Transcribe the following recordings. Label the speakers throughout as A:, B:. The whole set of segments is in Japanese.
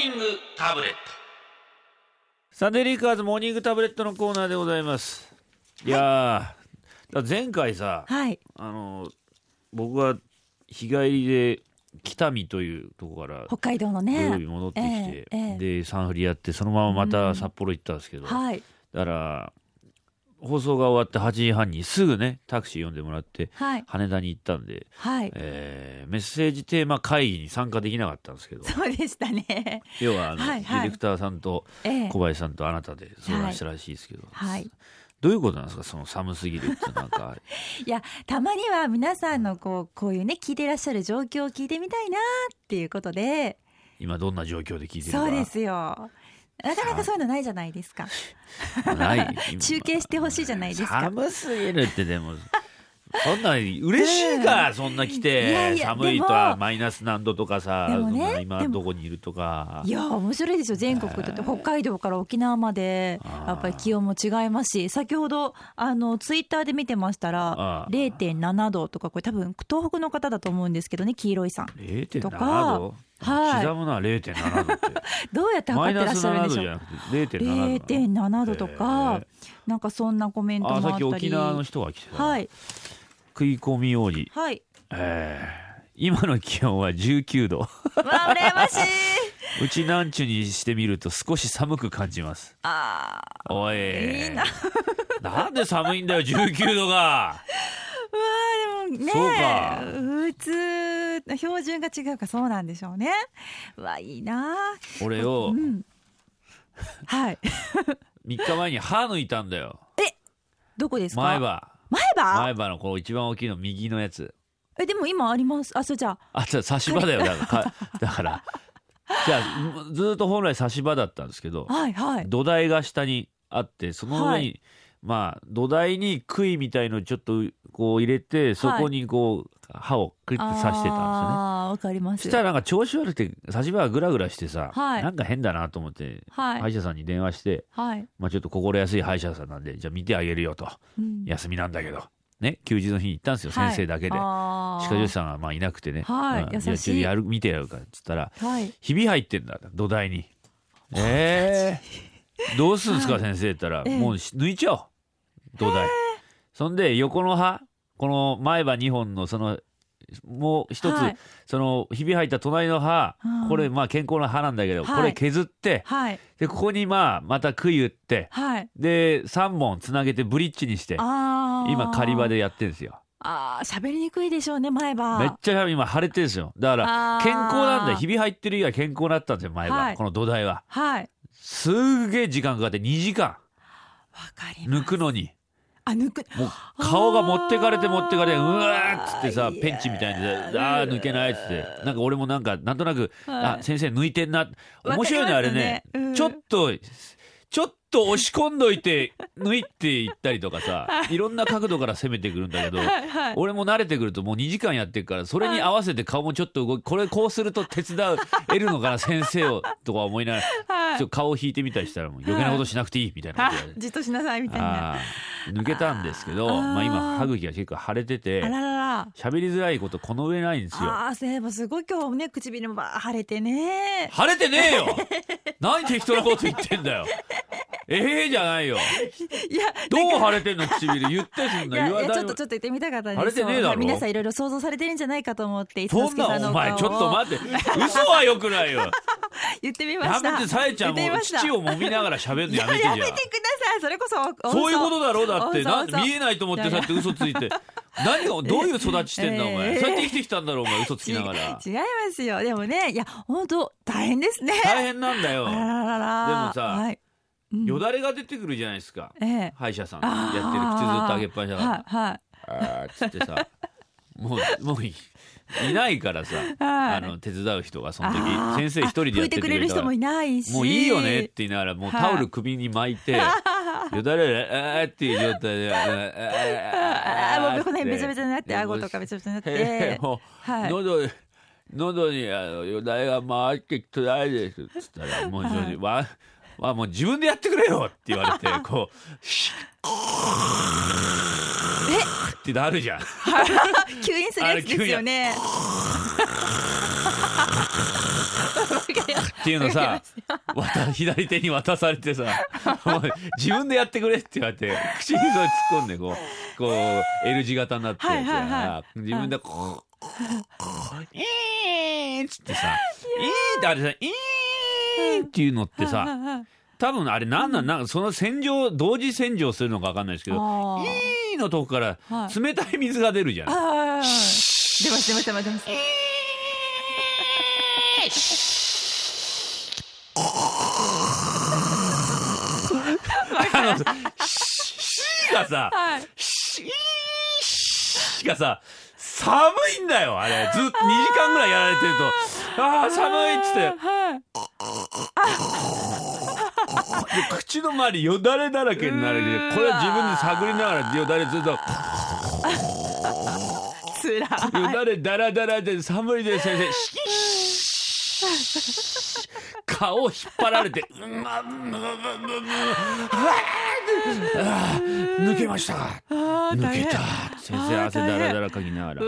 A: ニングタブレット
B: サンデーフリッカーズモーニングタブレットのコーナーでございます。いや前回さ、
C: はい。
B: あの僕が日帰りで北見というとこから
C: 北海道の
B: 土曜日
C: ね。
B: 戻ってきて、
C: ええええ
B: でサンフリやってそのまままた札幌行ったんですけど、
C: はい。
B: だから放送が終わって8時半にすぐねタクシー呼んでもらって
C: はい。
B: 羽田に行ったんで、
C: はい。
B: えーメッセージテーマ会議に参加できなかったんですけど
C: そうでしたね。
B: 要はあの、
C: はいはい
B: ディレクターさんと
C: ええ
B: 小林さんとあなたで相談したらしいですけど、
C: はい。
B: どういうことなんですかその寒すぎるってなんか
C: いや、たまには皆さんのこう、こういうね、聞いてらっしゃる状況を聞いてみたいなっていうことで。
B: 今どんな状況で聞いてるか
C: そうですよ。なかなかそういうのないじゃないですか。
B: ない。
C: 中継してほしいじゃないですか。
B: 寒すぎるってでもそんな嬉しいか、そんな来
C: い
B: て
C: やいや
B: 寒いと
C: で
B: は
C: も。
B: マイナス何度とかさ
C: でもね
B: 今どこにいるとか。
C: いや面白いですよ全国だって。北海道から沖縄までやっぱり気温も違いますし先ほどあのツイッターで見てましたら
B: あー。
C: 0.7度とかこれ多分東北の方だと思うんですけどね黄色いさん。
B: 0.7
C: とか
B: 度
C: はい。
B: 刻むのは0.7度って。
C: どうやって
B: マイナス
C: 測ってらっしゃるん
B: 7
C: でしょう？
B: 度じゃなくて0.7度
C: 0.7度とか
B: へ
C: なんかそんなコメントもあ
B: あさっき沖縄の人が来てた、
C: はい。
B: 食い込み王子、
C: はい。
B: えー今の気温は19度。
C: わあ羨ましい。う
B: ちなんちゅにしてみると少し寒く感じます。
C: あ
B: おい。
C: いいな。
B: なんで寒いんだよ19度が
C: でもね普通標準が違うかそうなんでしょうね。うわいいな
B: 俺を
C: うん。はい。
B: 3日前に歯抜いたんだよ。
C: どこですか？
B: 前歯。
C: 前歯？
B: 前歯のこう一番大きいの右のやつ。
C: えでも今あります？あそうじゃあ。
B: あじゃ差し歯だよ。だからか だから。じゃあずーっと本来差し歯だったんですけど
C: はいはい。
B: 土台が下にあってその上に、
C: はい
B: まあ土台に杭みたいのちょっとこう入れてそこにこう歯をクリッて刺してたんですよね。
C: あーわかります。
B: そしたらなんか調子悪くて差し歯がグラグラしてさ、
C: はい。
B: なんか変だなと思って、
C: はい。
B: 歯医者さんに電話して、
C: はい、
B: まあ、ちょっと心安い歯医者さんなんでじゃあ見てあげるよと。
C: うん。
B: 休みなんだけど。ね休日の日に行ったんですよ、
C: はい。
B: 先生だけで。歯科助手さんはまあいなくてね、
C: はい。
B: うん
C: 優しい。
B: やる見てやるからっつったら
C: はい。
B: ひび入ってんだ土台に。えー、どうすんすか、
C: はい。
B: 先生ったら、
C: ええ。
B: もう抜いちゃおう。土台。そんで横の歯この前歯2本のそのもう一つ、
C: はい。
B: そのひび入った隣の歯、
C: うん。
B: これまあ健康な歯なんだけど、
C: はい。
B: これ削って
C: はい。
B: でここにまあまた杭打って
C: はい。
B: で3本つなげてブリッジにして今仮歯でやってるんですよ。
C: あー喋りにくいでしょうね前歯。
B: めっちゃ今腫れてるんですよ。だから健康なんだよ。ひび入ってる以外健康だったんですよ前歯、
C: はい。
B: この土台は。
C: はい
B: すーげえ時間かかって2時間。
C: わかります。
B: 抜くのに。
C: あ抜く。
B: もう顔が持ってかれて持ってかれてうわーっつってさペンチみたいにであー抜けないっつって。なんか俺もなんかなんとなく、
C: はい。
B: あ先生抜いてんな。面白いのあれね。
C: うん。
B: ちょっとちょっと押し込んどいて抜いていったりとかさい。ろんな角度から攻めてくるんだけど俺も慣れてくるともう2時間やってるからそれに合わせて顔もちょっと動きこれこうすると手伝えるのかな先生をとか思いながら
C: はい。
B: ちょっと顔を引いてみたりしたらもう余計なことしなくていいみたいな
C: あ
B: こ
C: じっとしなさいみたいな。
B: 抜けたんですけどまあ、今歯茎が結構腫れてて
C: あららら
B: 喋りづらいことこの上ないんですよ。
C: ああそういえばすごい今日ね唇もばー腫れてね。
B: 腫れてねえよ。何適当なこと言ってんだよ。ええじゃないよ。
C: いや
B: どう腫れてんの唇。言ってすんの。言わない。
C: ちょっとちょっと言ってみたかったん
B: 腫
C: です
B: れて
C: 皆さんいろいろ想像されてるんじゃないかと思って
B: そんなお前ちょっと待って。嘘はよくないよ。
C: 言ってみま
B: や
C: した。
B: めてさえちゃんも父を揉みながら喋るのやめてじゃん。
C: やめてください。それこそ
B: そういうことだろう。だってな見えないと思ってそうやって嘘ついて何がどういう育ちしてんだお前。
C: えー。
B: そうやって生きてきたんだろうお前。嘘つきながら。
C: 違いますよ。でもねいや本当大変ですね。
B: 大変なんだよ。でもさ
C: はい。うん。
B: よだれが出てくるじゃないですか。
C: ええ。
B: 歯医者さん。やってる口ずっと上げっぱなしだから。
C: はいはい。
B: あーっつってさ もうもういい。ないからさ、
C: はい。
B: あの手伝う人がその時先生一人でやっててく
C: れる人もいないし。
B: もういいよねって言いながらもう
C: はい
B: タオル首に巻いて、よだれあーっていう状態で あー
C: あーもうこの辺べちゃべちゃになって顎とかべちゃべちゃになっ
B: へ
C: て
B: ーもう、
C: はい。
B: 喉喉にあのよだれが回ってきてないですっつったらもう、
C: はい
B: わわもう自分でやってくれよって言われてこうシッってなるじゃん。
C: 吸引するやつですよね
B: っていうのさ 渡左手に渡されてさ自分でやってくれって言われて口にそれ突っ込んでこうこう L 字型になって自分でこう「えー」っつってさ「えー」ってあれさ「えー」っていうのってさ多分あれなんなんなんかその洗浄同時洗浄するのか分かんないですけど
C: あ「
B: えー」のとこから
C: はい
B: 冷たい水が出るじゃん。
C: 出ます出ます出ます出ます
B: あの、しがさ、
C: はい。
B: しがさ、寒いんだよ、あれ。ずっと2時間ぐらいやられてると、ああ、寒いっつって、口の周りよだれだらけになるで、これは自分で探りながらよだれずっと、
C: つら
B: よだれだらだらで寒いで先生、顔を引っ張られて、うんまうんまうんまうん抜けました。抜けた。
C: 大
B: 先生汗だらだらかきながら。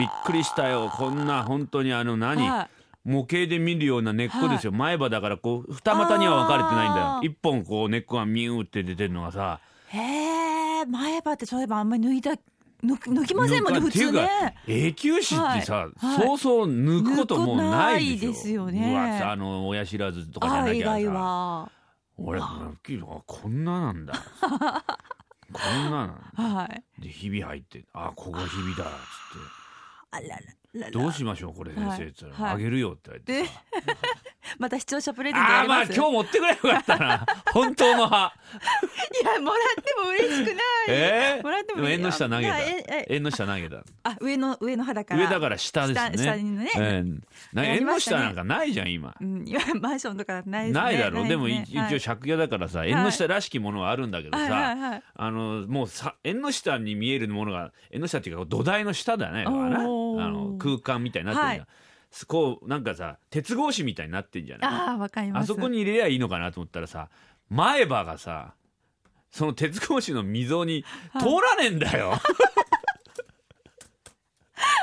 B: びっくりしたよ。こんな本当にあの何、
C: は
B: 模型で見るような根っこですよ、前歯だからこう二股には分かれてないんだよ。一本こう根っこがミューって出てるのがさ。
C: へえ前歯ってそういえばあんまり抜いた抜きませんもんね普通ね。
B: 永久歯ってさ、
C: はい。はい。
B: そうそう抜くこともないで
C: すよね。
B: うわさあの親知らずとかじゃ
C: あ
B: なきゃさ。俺こんななんだ。こんななんだ。
C: はい。
B: でひび入ってあここひびだっつって。
C: あらら
B: どうしましょうこれ先
C: はい。
B: 生って言ったら、
C: はい。
B: あげるよって言われてさ
C: また視聴者プレゼントやります？
B: 今日持ってくればよかったな。本当の歯
C: いやもらっても嬉しくない。
B: えー、
C: もらっても
B: 縁の下投げた縁の下投げた
C: あ上の上の歯だから。
B: 上だから下ですね。
C: 下下にね。
B: ええな
C: やり
B: 縁の下なんかないじゃん今。
C: うん今マンションとかないね。
B: ないだろう。でも
C: ね
B: 一一応借家だからさ縁の下らしきものはあるんだけど
C: はい
B: さ、
C: はいはい。
B: あのもうさ縁の下に見えるものが縁の下っていうか土台の下だね。あの空間みたいになってるじゃん、
C: はい
B: こうなんかさ鉄格子みたいになってんじゃない？
C: ああわかります。
B: あそこに入れりゃいいのかなと思ったらさ前歯がさその鉄格子の溝に通らねえんだよ、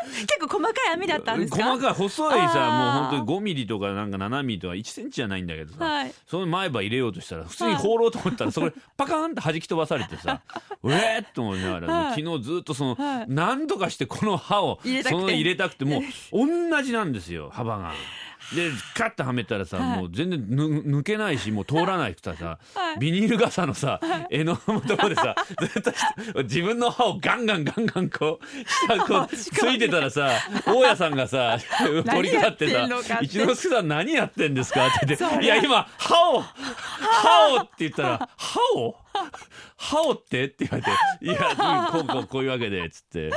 C: 結構細かい網だったんですか？
B: 細かい細いさもう本当に5ミリとかなんか7ミリとか1センチじゃないんだけどさ、
C: はい。
B: その前歯入れようとしたら普通に放ろうと思ったらそこでパカーンって弾き飛ばされてさ うえーっと思いながら、
C: はい。
B: 昨日ずっとその、
C: はい。
B: 何とかしてこの歯を
C: 入れたくて。
B: その入れたくてもう同じなんですよ幅が。でカッとはめたらさ、
C: はい。
B: もう全然ぬ抜けないしもう通らないくてさ、
C: はい。
B: ビニール傘のさ、柄のとこでさずっとし自分の歯をガンガンガンガンこう下こうついてたらさ大家さんがさ 取り掛かって
C: 何やってんのかって。
B: さ「一之輔さん何やってんですか?」って言って「
C: それ
B: いや今歯を。歯を」って言ったら「歯を？歯をって?」って言われて「いやこうこうこういうわけで」っつって。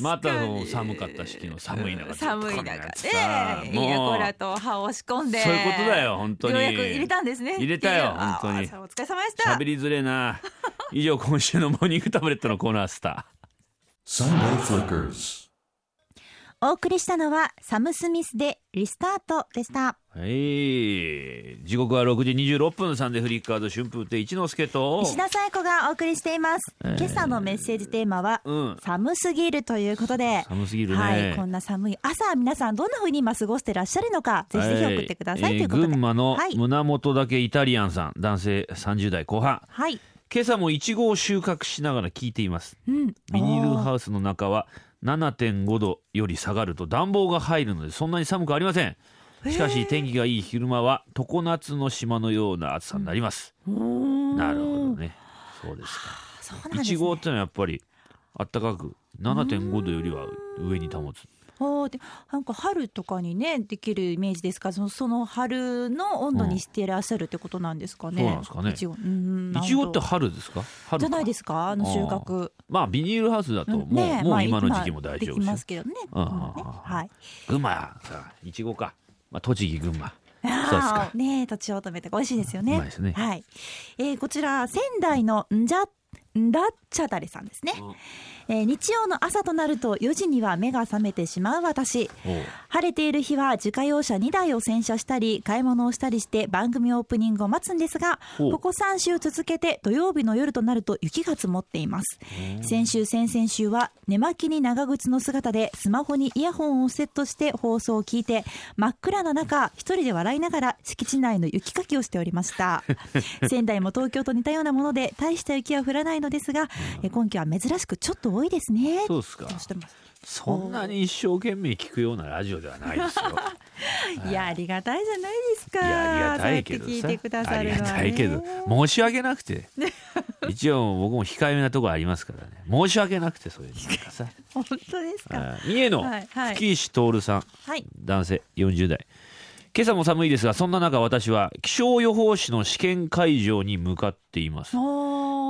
B: またその寒かったし昨日寒い中
C: 寒い中で
B: さ
C: いやこ
B: もう
C: らと歯を押し込んで
B: そういうことだよ本当に。
C: ようやく入れたんですね。
B: 入れたよ本当に。
C: お疲れ様でした。
B: 喋りづれえな。以上今週のモーニングタブレットのコーナースター。
A: Sunday Flickers.
C: お送りしたのはサム・スミスでリスタートでした。
B: はい。時刻は6時26分サンデーフリッカード春風亭一之輔と。
C: 石田紗友子がお送りしています、
B: えー。
C: 今朝のメッセージテーマは、
B: うん。
C: 寒すぎるということで。
B: 寒すぎるね、
C: はい、こんな寒い朝皆さんどんな風に今過ごしてらっしゃるのかぜひぜひ送ってください、
B: えー
C: ということで。
B: 群馬の
C: はい、
B: 胸元だけイタリアンさん男性30代後半。
C: はい。
B: 今朝もイチゴを収穫しながら聞いています。
C: うん、
B: ビニールハウスの中は7.5度より下がると暖房が入るのでそんなに寒くありません。しかし天気がいい昼間は常夏の島のような暑さになります、
C: おー
B: なるほどね。そうですか。いちごってのはやっぱりあったかく7.5度よりは上に保つ
C: おーでなんか春とかにねできるイメージですか？らそのその春の温度にしていらっしゃるってことなんですかね、
B: そうなんですかね。
C: いちごうん
B: いちごって春ですか？春
C: じゃないですすか。あの収穫。
B: まあビニールハウスだともう,、
C: ね
B: もう今の
C: まあ
B: 時期も大丈夫
C: で
B: すよ。
C: ますけどね。
B: うん
C: 今ね。
B: うんうん
C: はい。
B: 群馬さいちごか、まあ、栃木群馬。
C: あ
B: そうですか。
C: ーねえとちおとめって美味しいですよね。
B: うまいですね。
C: はい、えーこちら仙台のんじゃんだっちゃだれさんですね、えー日曜の朝となると4時には目が覚めてしまう私。晴れている日は自家用車2台を洗車したり買い物をしたりして番組オープニングを待つんですがここ3週続けて土曜日の夜となると雪が積もっています。先週先々週は寝巻きに長靴の姿でスマホにイヤホンをセットして放送を聞いて真っ暗な中一人で笑いながら敷地内の雪かきをしておりました。仙台も東京と似たようなもので大した雪は降らないのですがえ今季は珍しくちょっと多いですね。
B: そうですか。そんなに一生懸命聞くようなラジオではないですよ。
C: いやありがたいじゃないですか。
B: い。やありがたいけどさ。
C: そうやって聞いてくださ
B: ありが
C: るのは、ね、
B: たいけど。申し訳なくて。一応僕も控えめなところありますからね。申し訳なくてそういうなんかさ。
C: 本当ですか。
B: はい。三重の吹石徹さん。
C: はい。
B: 男性40代。今朝も寒いですがそんな中私は気象予報士の試験会場に向かっています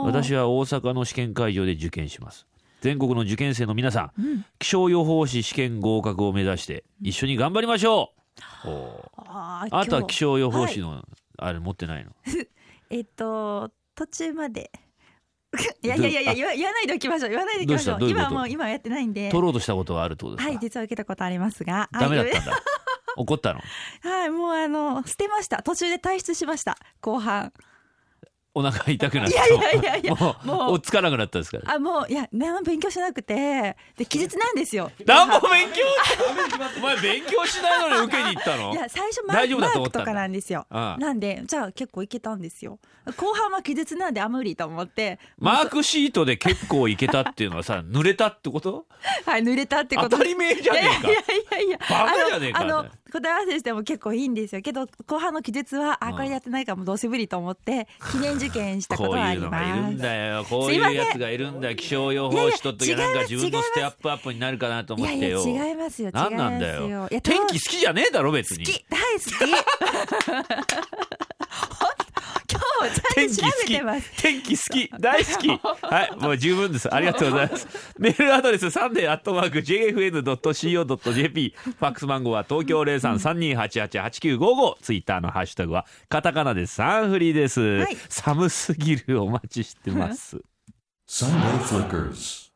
B: 私は大阪の試験会場で受験します。全国の受験生の皆さん、気象予報士試験合格を目指して一緒に頑張りましょう、おー。
C: あー
B: あなたは気象予報士
C: はい。
B: の、あれ持ってないの？
C: えっと途中まで。いやいやいや言わ言わないでおきましょう。言わないでおきましょう。今はもう今はやってないんで。
B: 取ろうとしたことがあるってことですか、
C: はい実は受けたことありますが。
B: ダメだっ
C: はい
B: たんだ。怒ったの？
C: はいもうあの捨てました。途中で退出しました。後半
B: お腹痛くなって
C: いやいやいやいや
B: もう
C: もう。
B: つかなくなったんですか？ら
C: あもういや何も勉強しなくて。で記述なんですよ。
B: 何も勉強お前勉強しないのに受けに行ったの？
C: いや最初マ
B: 大丈夫
C: マ
B: だと思ったんだ。
C: ークとかなんですよ。
B: ああ。
C: なんでじゃあ結構いけたんですよ。後半は記述なんであ無理と思って。
B: マークシートで結構いけたっていうのはさ 濡れたってこと？
C: はい濡れたってこと。
B: 当たり前じゃねえか。
C: いやいやいやいや。
B: バカじゃねえか
C: あの答え合わせしても結構いいんですよ。けど後半の記述はあ
B: うん
C: これやってないからもうどうせ無理と思って記念受験したこ
B: ことう
C: はあり
B: いうのがいる
C: ます
B: んだよ。こうい
C: すいう
B: やつがいるんだよ。気象予報士とっときゃ
C: いやいや
B: なんか自分のステップアップになるかなと
C: いやいや
B: 思ってよ。
C: 違いますよ。違いますよ。
B: 天気好きじゃねえだろ別に。
C: 好き大好き
B: 気好き。天気好き。大好き。はいもう十分です。ありがとうございます。メールアドレスサンデーアットマーク JFN.CO.JP ファックス番号は東京0332888955ツイッターのハッシュタグはカタカナでサンフリです、
C: はい。
B: 寒すぎる。お待ちしてます。
A: Sunday Flickers.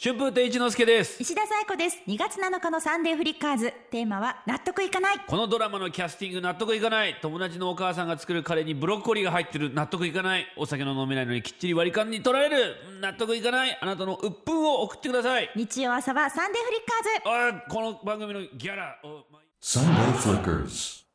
B: 春風亭一之輔です。
C: 石田紗友子です。2月7日のサンデーフリッカーズ。テーマは納得いかない。
B: このドラマのキャスティング納得いかない。友達のお母さんが作るカレーにブロッコリーが入ってる。納得いかない。お酒の飲めないのにきっちり割り勘に取られる。納得いかない。あなたの鬱憤を送ってください。
C: 日曜朝はサンデーフリッカーズ。
B: あこの番組のギャラを。
A: Sunday Flickers.